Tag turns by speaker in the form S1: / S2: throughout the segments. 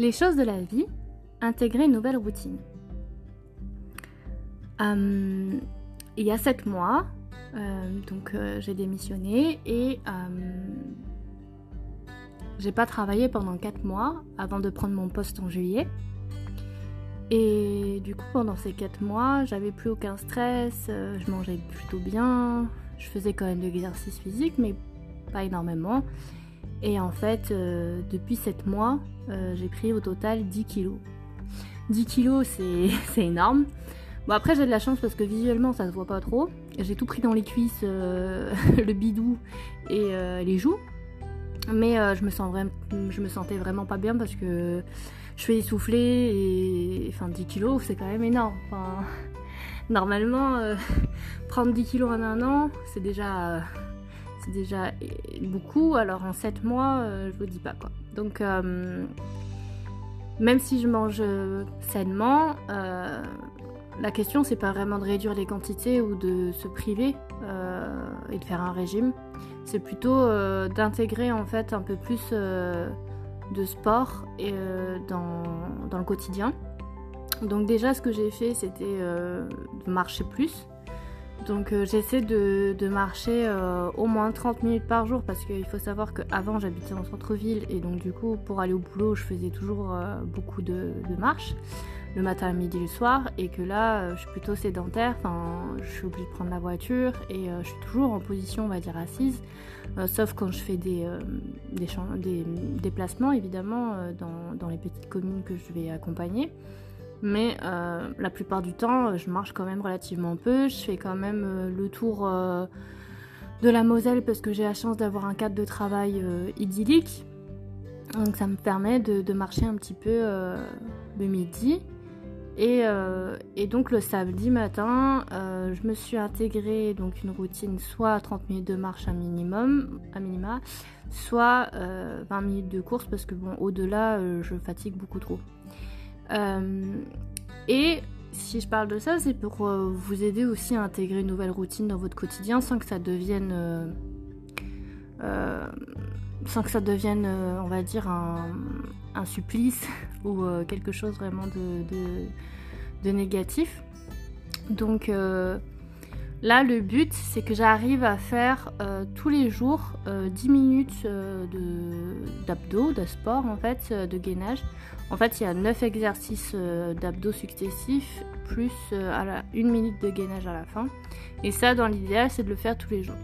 S1: Les choses de la vie, intégrer une nouvelle routine. Euh, il y a sept mois, euh, donc euh, j'ai démissionné et j'ai pas travaillé pendant quatre mois avant de prendre mon poste en juillet. Et du coup, pendant ces quatre mois, j'avais plus aucun stress, je mangeais plutôt bien, je faisais quand même de l'exercice physique, mais pas énormément. Et en fait, depuis 7 mois, j'ai pris au total 10 kilos. 10 kilos, c'est énorme. Bon, après, j'ai de la chance parce que visuellement, ça se voit pas trop. J'ai tout pris dans les cuisses, euh, le bidou et euh, les joues. Mais euh, je, me sens vraiment, je me sentais vraiment pas bien parce que je fais essouffler et. Enfin, 10 kilos, c'est quand même énorme. Enfin, normalement, prendre 10 kilos en un an, c'est déjà. Déjà beaucoup. Alors en 7 mois, je vous dis pas quoi. Donc même si je mange sainement, euh, la question c'est pas vraiment de réduire les quantités ou de se priver euh, et de faire un régime. C'est plutôt euh, d'intégrer en fait un peu plus de sport et, dans, dans, le quotidien. Donc déjà ce que j'ai fait c'était de marcher plus. Donc euh, j'essaie de, marcher euh, au moins 30 minutes par jour parce qu'il faut savoir qu'avant j'habitais en centre-ville et donc du coup pour aller au boulot je faisais toujours euh, beaucoup de, marches le matin, le midi, le soir et que là je suis plutôt sédentaire, je suis obligée de prendre la voiture et je suis toujours en position on va dire assise sauf quand je fais des, déplacements évidemment dans les petites communes que je vais accompagner. Mais euh, la plupart du temps, je marche quand même relativement peu. Je fais quand même euh, le tour euh, de la Moselle parce que j'ai la chance d'avoir un cadre de travail idyllique. Donc ça me permet de, marcher un petit peu le midi. Et, donc le samedi matin, je me suis intégré donc une routine soit 30 minutes de marche à minimum, à minima, soit 20 minutes de course parce que bon au-delà je fatigue beaucoup trop. Euh, et si je parle de ça, c'est pour euh, vous aider aussi à intégrer une nouvelle routine dans votre quotidien sans que ça devienne, euh, sans que ça devienne, on va dire, un, supplice ou quelque chose vraiment de, négatif. Donc là, le but, c'est que j'arrive à faire tous les jours 10 minutes d'abdos, de, sport en fait, de gainage en fait, il y a 9 exercices euh, d'abdos successifs, plus euh, une minute de gainage à la fin. Et ça, dans l'idéal, c'est de le faire tous les jours.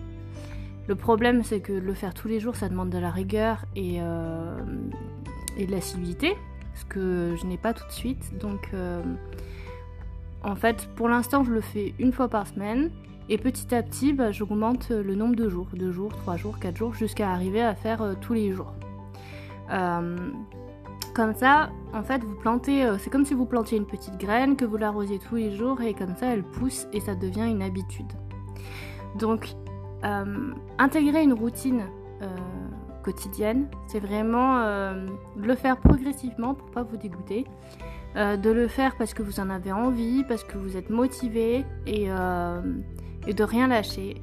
S1: Le problème, c'est que le faire tous les jours, ça demande de la rigueur et, euh, et de l'assiduité, ce que je n'ai pas tout de suite. Donc, en fait, pour l'instant, je le fais une fois par semaine. Et petit à petit, bah, j'augmente le nombre de jours. Deux jours, trois jours, quatre jours, jusqu'à arriver à faire tous les jours. Comme ça, en fait, vous plantez, euh, c'est comme si vous plantiez une petite graine, que vous l'arrosiez tous les jours et comme ça, elle pousse et ça devient une habitude. Donc, euh, intégrer une routine euh, quotidienne, c'est vraiment de le faire progressivement pour pas vous dégoûter, de le faire parce que vous en avez envie, parce que vous êtes motivé et, et de rien lâcher.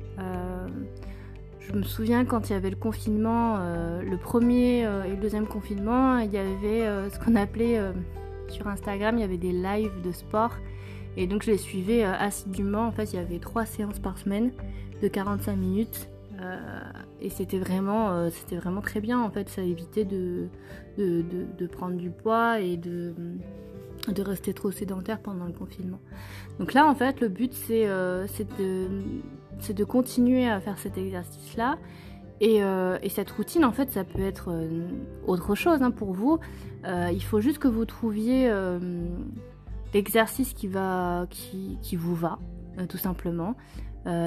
S1: Je me souviens quand il y avait le confinement, euh, le premier euh, et le deuxième confinement, il y avait euh, ce qu'on appelait sur Instagram, il y avait des lives de sport. Et donc je les suivais assidûment. En fait, il y avait trois séances par semaine de 45 minutes. et c'était vraiment, c'était vraiment très bien. En fait, ça évitait de, de, prendre du poids et de, de rester trop sédentaire pendant le confinement. Donc là, en fait, le but, c'est de c'est de continuer à faire cet exercice-là. Et, euh, cette routine, en fait, ça peut être euh, autre chose hein, pour vous. Euh, il faut juste que vous trouviez l'exercice qui, vous va, tout simplement.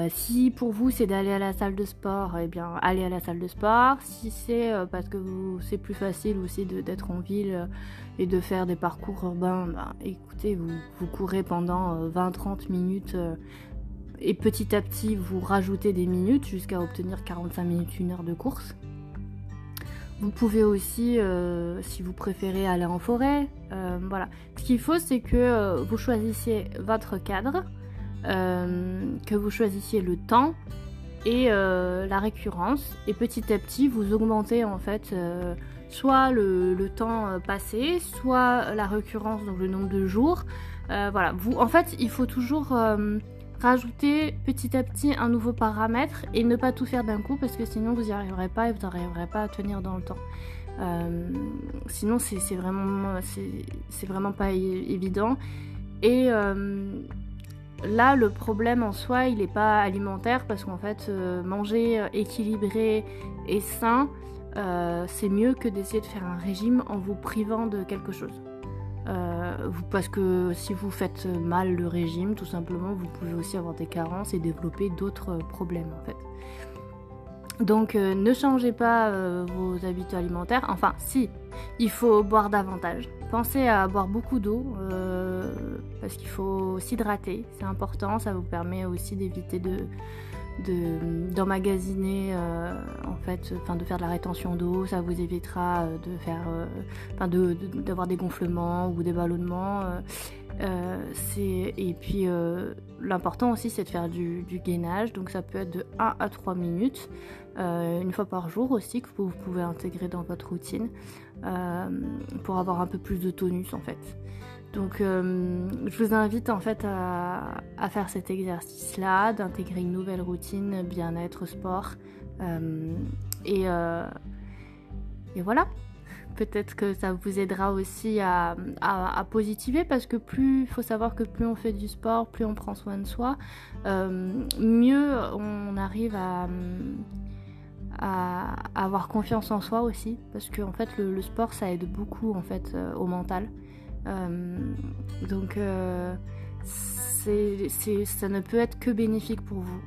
S1: Si pour vous c'est d'aller à la salle de sport, eh bien allez à la salle de sport. Si c'est parce que c'est plus facile aussi d'être en ville et de faire des parcours urbains, bah, écoutez, vous, courez pendant 20-30 minutes et petit à petit vous rajoutez des minutes jusqu'à obtenir 45 minutes, une heure de course. Vous pouvez aussi, euh, si vous préférez, aller en forêt. Euh, voilà. Ce qu'il faut, c'est que euh, vous choisissiez votre cadre, que vous choisissiez le temps et la récurrence. Et petit à petit, vous augmentez en fait soit le, temps passé, soit la récurrence, donc le nombre de jours. voilà, vous, en fait, il faut toujours rajouter petit à petit un nouveau paramètre et ne pas tout faire d'un coup parce que sinon vous n'y arriverez pas et vous n'arriverez pas à tenir dans le temps. Euh, sinon c'est vraiment, c'est vraiment pas évident. Et euh, là le problème en soi il n'est pas alimentaire parce qu'en fait euh, manger équilibré et sain c'est mieux que d'essayer de faire un régime en vous privant de quelque chose. Euh, parce que si vous faites mal le régime, tout simplement, vous pouvez aussi avoir des carences et développer d'autres problèmes en fait. Donc euh, ne changez pas euh, vos habitudes alimentaires. Enfin, si, il faut boire davantage. Pensez à boire beaucoup d'eau parce qu'il faut s'hydrater. C'est important. Ça vous permet aussi d'éviter de, d'emmagasiner euh, en fait enfin de faire de la rétention d'eau. Ça vous évitera euh, de faire euh, enfin de, d'avoir des gonflements ou des ballonnements c'est et puis l'important aussi c'est de faire du, gainage. Donc ça peut être de 1 à 3 minutes une fois par jour aussi que vous pouvez intégrer dans votre routine pour avoir un peu plus de tonus en fait donc euh, je vous invite en fait à, faire cet exercice-là, d'intégrer une nouvelle routine, bien-être, sport. Euh, euh, et, voilà, peut-être que ça vous aidera aussi à, positiver parce que plus, faut savoir que plus on fait du sport, plus on prend soin de soi, mieux on arrive à, avoir confiance en soi aussi parce que en fait le, le sport ça aide beaucoup en fait au mental. Euh, donc euh, ça ne peut être que bénéfique pour vous.